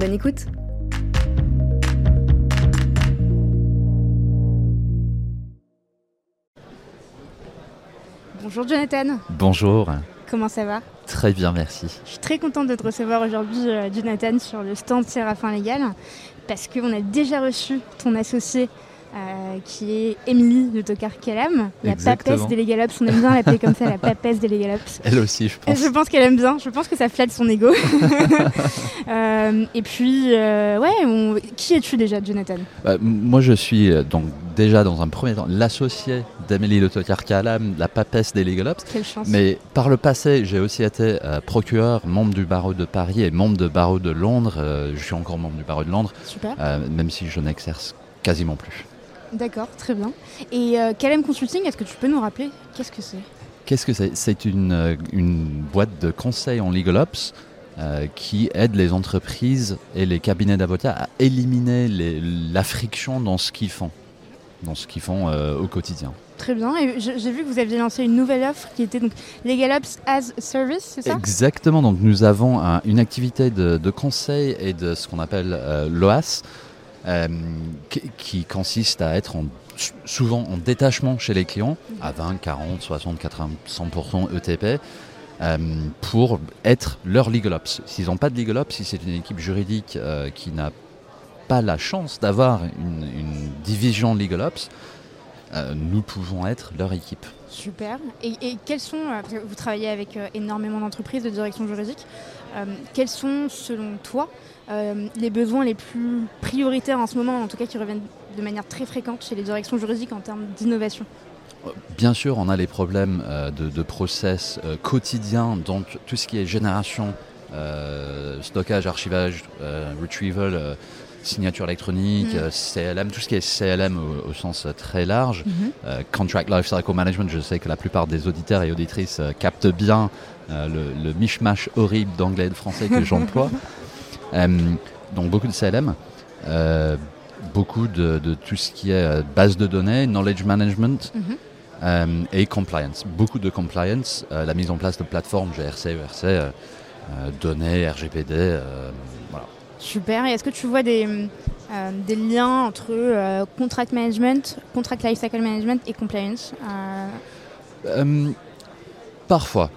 Bonne écoute Bonjour Jonathan. Bonjour. Comment ça va? Très bien, merci. Je suis très contente de te recevoir aujourd'hui, euh, Jonathan, sur le stand Séraphin Légal, parce qu'on a déjà reçu ton associé euh, qui est Émilie de Tokar Kalam, la papesse des Legalops. On aime bien l'appeler comme ça, la papesse des Legalops. Elle aussi, je pense. Je pense qu'elle aime bien. Je pense que ça flatte son ego. Euh, et puis, euh, ouais, qui es-tu déjà, Jonathan? Bah, Moi, je suis donc déjà dans un premier temps l'associé d'Émilie de Tokar Kalam, la papesse des Legalops. Quelle chance. Mais par le passé, j'ai aussi été procureur, membre du barreau de Paris et membre du barreau de Londres. je suis encore membre du barreau de Londres. Super. même si je n'exerce quasiment plus. D'accord, très bien. Et euh, Consulting, est-ce que tu peux nous rappeler qu'est-ce que c'est? Qu'est-ce que c'est? C'est une, euh, une, boîte de conseil en legal ops euh, qui aide les entreprises et les cabinets d'avocats à éliminer la friction dans ce qu'ils font, dans ce qu'ils font euh, au quotidien. Très bien. Et j'ai vu que vous aviez lancé une nouvelle offre qui était donc Legal Ops as Service, c'est ça? Exactement. Donc nous avons une activité de, de, conseil et de ce qu'on appelle l'OAS, euh, qui, consiste à être souvent en détachement chez les clients, à 20, 40, 60, 80, 100% ETP, pour être leur legal ops. S'ils n'ont pas de legal ops, si c'est une équipe juridique euh, qui n'a pas la chance d'avoir une, division legal ops, euh, nous pouvons être leur équipe. Super. Et, et quels sont, vous travaillez avec énormément d'entreprises de direction juridique, quels sont selon toi euh, les besoins les plus prioritaires en ce moment, en tout cas qui reviennent de manière très fréquente chez les directions juridiques en termes d'innovation? Bien sûr, on a les problèmes euh, de, process euh, quotidiens, donc tout ce qui est génération, stockage, archivage, retrieval, signature électronique, mm. CLM, tout ce qui est CLM au, sens très large. Mm-hmm. contract Lifecycle Management, je sais que la plupart des auditeurs et auditrices captent bien le, le mishmash horrible d'anglais et de français que j'emploie. Euh, donc beaucoup de CLM, euh, beaucoup de, tout ce qui est euh, base de données, knowledge management. Mhm. et compliance. Beaucoup de compliance, la mise en place de plateformes GRC, ERC, données, RGPD, voilà. Super. Et est-ce que tu vois des, des liens entre contract management, contract lifecycle management et compliance Parfois.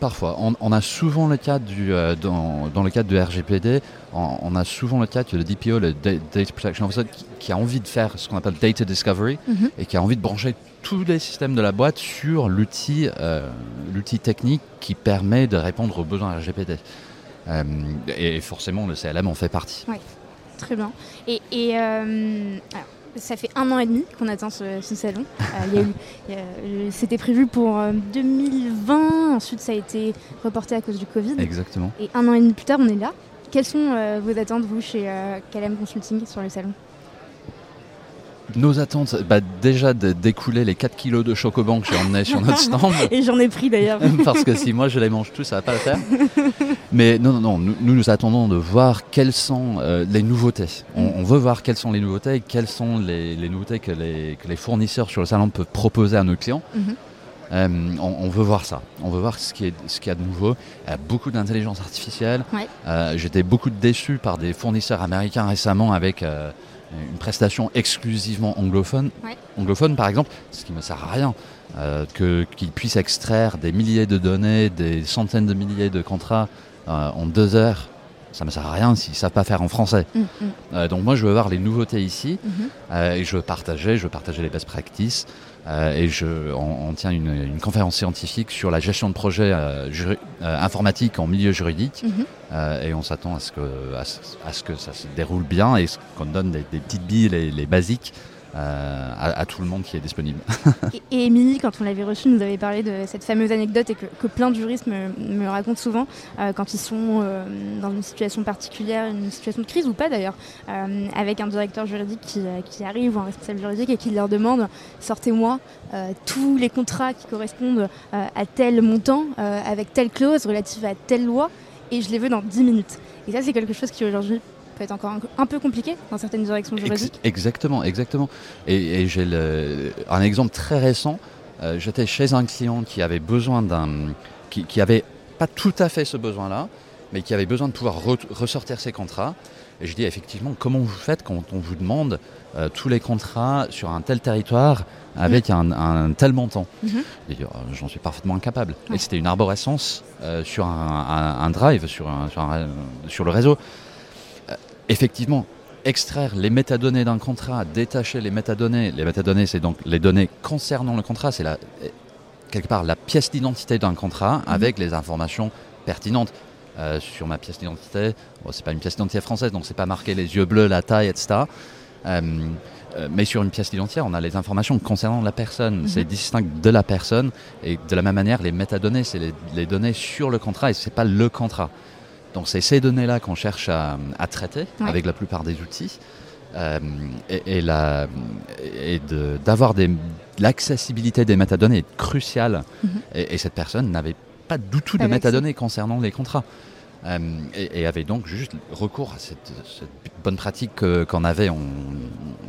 Parfois. On, a souvent le cas du, euh, dans, le cadre du RGPD, on, a souvent le cas que le DPO, le Data Protection Officer, qui, a envie de faire ce qu'on appelle Data Discovery mhm. et qui a envie de brancher tous les systèmes de la boîte sur l'outil euh, technique qui permet de répondre aux besoins RGPD. Euh, et forcément, le CLM en fait partie. Oui, très bien. Et, ça fait un an et demi qu'on attend ce, salon. Euh, c'était prévu pour 2020, euh, ensuite ça a été reporté à cause du Covid. Exactement. Et un an et demi plus tard, on est là. Quelles sont euh, vos attentes, vous, chez KLM Consulting sur le salon? Nos attentes, bah déjà d'écouler les 4 kilos de chocoban que j'ai emmené sur notre stand. Et j'en ai pris d'ailleurs. Parce que si moi je les mange tous, ça va pas le faire. Mais non, non, non, nous nous, attendons de voir quelles sont euh, les nouveautés. On, veut voir quelles sont les nouveautés et quelles sont les, nouveautés que les, que les, fournisseurs sur le salon peuvent proposer à nos clients. Mhm. Euh, on, veut voir ça. On veut voir ce qu'il ce y a de nouveau. Il y a beaucoup d'intelligence artificielle. Euh, j'étais beaucoup déçu par des fournisseurs américains récemment avec une prestation exclusivement anglophone, anglophone par exemple, ce qui ne me sert à rien, euh, qu'ils puissent extraire des milliers de données, des centaines de milliers de contrats euh, en deux heures, ça ne me sert à rien s'ils ne savent pas faire en français. Mm, mm. Euh, donc moi je veux voir les nouveautés ici mm-hmm. et je veux partager, je veux partager les best practices et je, on, tient une, conférence scientifique sur la gestion de projets informatiques en milieu juridique mm-hmm. et on s'attend à, ce que, à, ce que ça se déroule bien et qu'on donne des, petites billes, les, les basiques euh, à, tout le monde qui est disponible. et, Émilie, quand on l'avait reçue, nous avait parlé de cette fameuse anecdote et que, plein de juristes me, racontent souvent euh, quand ils sont euh, dans une situation particulière, une situation de crise ou pas d'ailleurs, avec un directeur juridique qui, arrive ou un responsable juridique et qui leur demande sortez-moi tous les contrats qui correspondent à tel montant, avec telle clause relative à telle loi, et je les veux dans 10 minutes. Et ça, c'est quelque chose qui aujourd'hui peut être encore un, peu compliqué dans certaines directions juridiques. exactement, exactement. Et, j'ai un exemple très récent. Euh, j'étais chez un client qui avait besoin d'un, qui, qui, avait pas tout à fait ce besoin-là, mais qui avait besoin de pouvoir ressortir ses contrats. Et je dis effectivement, comment vous faites quand on vous demande euh, tous les contrats sur un tel territoire avec mm. un, tel montant? Mm-hmm. euh, J'en suis parfaitement incapable. Et c'était une arborescence sur un, drive, sur, sur, sur, le réseau effectivement, extraire les métadonnées d'un contrat, détacher les métadonnées, les métadonnées, c'est donc les données concernant le contrat, c'est la, quelque part la pièce d'identité d'un contrat mhm. avec les informations pertinentes. Euh, sur ma pièce d'identité, bon, c'est pas une pièce d'identité française, donc c'est pas marqué les yeux bleus, la taille, etc. Euh, euh, mais sur une pièce d'identité, on a les informations concernant la personne. Mhm. C'est distinct de la personne. Et de la même manière, les métadonnées, c'est les, les, données sur le contrat et c'est pas le contrat. Donc c'est ces données-là qu'on cherche à, traiter avec la plupart des outils. Euh, et, et, d'avoir l'accessibilité des métadonnées est cruciale. Mhm. et, cette personne n'avait pas du tout de métadonnées concernant les contrats. Euh, et, avait donc juste recours à cette, bonne pratique qu'on avait en,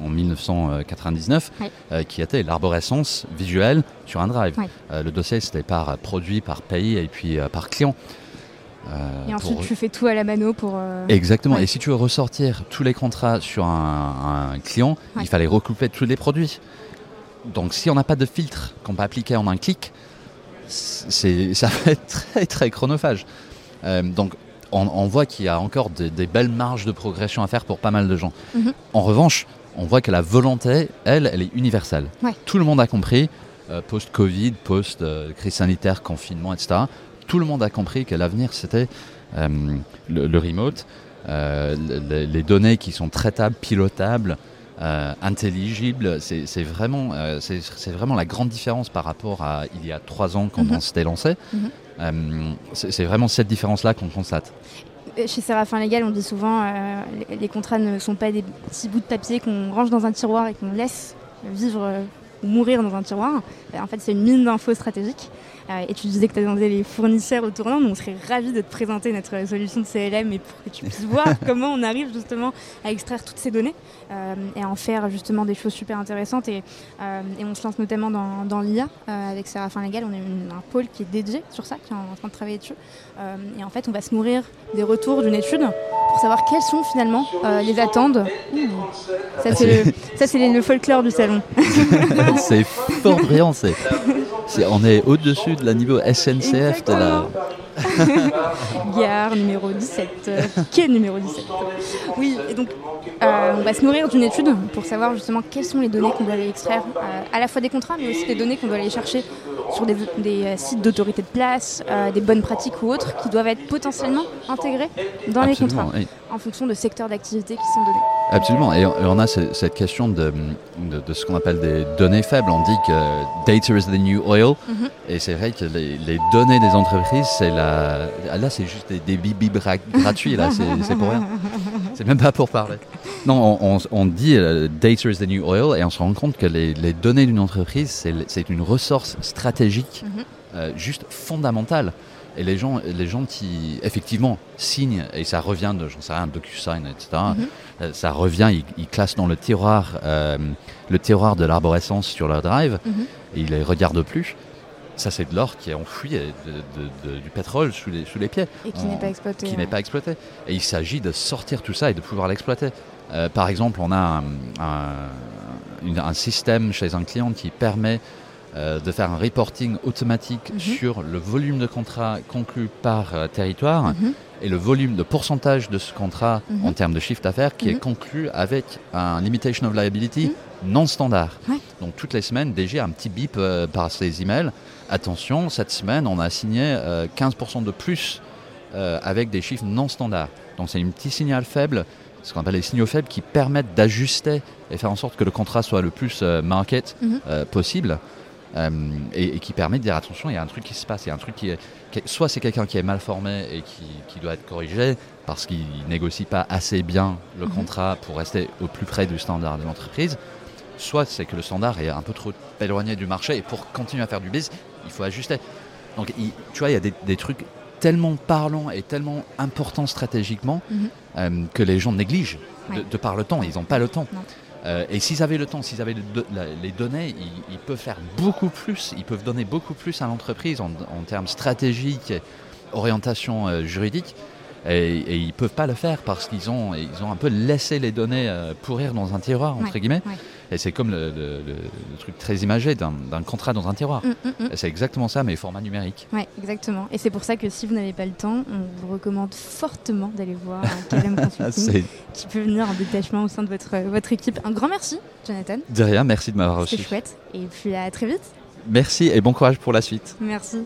1999, euh, qui était l'arborescence visuelle sur un drive. le dossier, c'était par produit, par pays et puis par client. Euh, et ensuite, tu fais tout à la mano pour. Euh, Exactement. Et si tu veux ressortir tous les contrats sur un, client, il fallait recouper tous les produits. Donc, si on n'a pas de filtre qu'on peut appliquer en un clic, ça va être très, très chronophage. Euh, donc, on, voit qu'il y a encore des, belles marges de progression à faire pour pas mal de gens. Mhm. En revanche, on voit que la volonté, elle, elle est universelle. Tout le monde a compris, post-Covid, post-crise sanitaire, confinement, etc tout le monde a compris que l'avenir, c'était euh, le, remote, euh, les, données qui sont traitables, pilotables, euh, intelligibles. C'est vraiment, c'est vraiment la grande différence par rapport à il y a trois ans quand mhm. on s'était lancé. Mhm. c'est vraiment cette différence-là qu'on constate. Chez Séraphin Légal, on dit souvent les, les contrats ne sont pas des petits bouts de papier qu'on range dans un tiroir et qu'on laisse vivre ou mourir dans un tiroir. En fait, c'est une mine d'infos stratégiques. Euh, et tu disais que tu attendais les fournisseurs au tournant, donc on serait ravis de te présenter notre solution de CLM et pour que tu puisses voir comment on arrive justement à extraire toutes ces données euh, et à en faire justement des choses super intéressantes. Et, euh, et on se lance notamment dans, dans l'IA avec Séraphin Légal. On a un pôle qui est dédié sur ça, qui est en, train de travailler dessus. et en fait, on va se nourrir des retours d'une étude pour savoir quelles sont finalement les attentes. ça, c'est le, le, folklore du salon. c'est fort brillant. on est au-dessus de la niveau SNCF de la. Gare numéro 17. Euh, quai numéro 17. Oui, et donc euh, on va se nourrir d'une étude pour savoir justement quelles sont les données qu'on doit aller extraire, euh, à la fois des contrats, mais aussi des données qu'on doit aller chercher sur des, sites d'autorité de place, des bonnes pratiques ou autres, qui doivent être potentiellement intégrées dans les contrats, en fonction de secteurs d'activité qui sont donnés. Absolument. Et on a cette question de, de, ce qu'on appelle des données faibles. On dit que data is the new oil. Mhm. Et c'est vrai que les, données des entreprises, c'est la... là, c'est juste des, des bibis gratuits. Là, c'est pour rien. C'est même pas pour parler. Non, on, on, dit euh, data is the new oil et on se rend compte que les, les données d'une entreprise, c'est une ressource stratégique mhm. euh, juste fondamentale. Et les gens, les gens qui, effectivement, signent, et ça revient de, j'en sais rien, DocuSign, etc., mhm. euh, ça revient, ils, classent dans le tiroir, le tiroir de l'arborescence sur leur drive, mhm. et ils les regardent plus. Ça, c'est de l'or qui est enfoui, du pétrole sous les, sous les pieds. Et qui n'est pas exploité. Qui n'est pas exploité. Et il s'agit de sortir tout ça et de pouvoir l'exploiter. Euh, par exemple, on a un, un, système chez un client qui permet euh, de faire un reporting automatique mhm. sur le volume de contrats conclus par euh, territoire mhm. et le volume de pourcentage de ce contrat mhm. en termes de chiffre d'affaires qui est conclu avec un limitation of liability non standard. Donc toutes les semaines, déjà un petit bip euh, par ces emails. Attention, cette semaine, on a signé 15% de plus avec des chiffres non standards. Donc c'est un petit signal faible ce qu'on appelle les signaux faibles qui permettent d'ajuster et faire en sorte que le contrat soit le plus euh, market Mhm. euh, possible. euh, et, et qui permet de dire attention, il y a un truc qui se passe, il y a un truc qui est. qui est- soit c'est quelqu'un qui est mal formé et qui, qui doit être corrigé parce qu'il négocie pas assez bien le Mhm. contrat pour rester au plus près du standard de l'entreprise, soit c'est que le standard est un peu trop éloigné du marché et pour continuer à faire du biz, il faut ajuster. Donc il- tu vois, il y a des, des trucs tellement parlants et tellement importants stratégiquement Mhm. euh, que les gens négligent de, Ouais. de par le temps. Ils n'ont pas le temps. Euh, et s'ils avaient le temps, s'ils avaient le do- la- les données, ils, ils peuvent faire beaucoup plus. Ils peuvent donner beaucoup plus à l'entreprise en, en termes stratégiques et orientation euh, juridique. Et, et ils peuvent pas le faire parce qu'ils ont, ils ont un peu laissé les données euh, pourrir dans un tiroir, entre Ouais, guillemets. ouais. Et c'est comme le, le- le- truc très imagé d'un contrat dans un tiroir. Mm, mm, mm. C'est exactement ça, mais format numérique. Ouais, exactement. Et c'est pour ça que si vous n'avez pas le temps, on vous recommande fortement d'aller voir un KLM Consulting C'est qui peut venir en détachement au sein de votre, votre équipe. Un grand merci, Jonathan. de rien, merci de m'avoir C'est reçu. chouette. Et puis à très vite. Merci et bon courage pour la suite. Merci.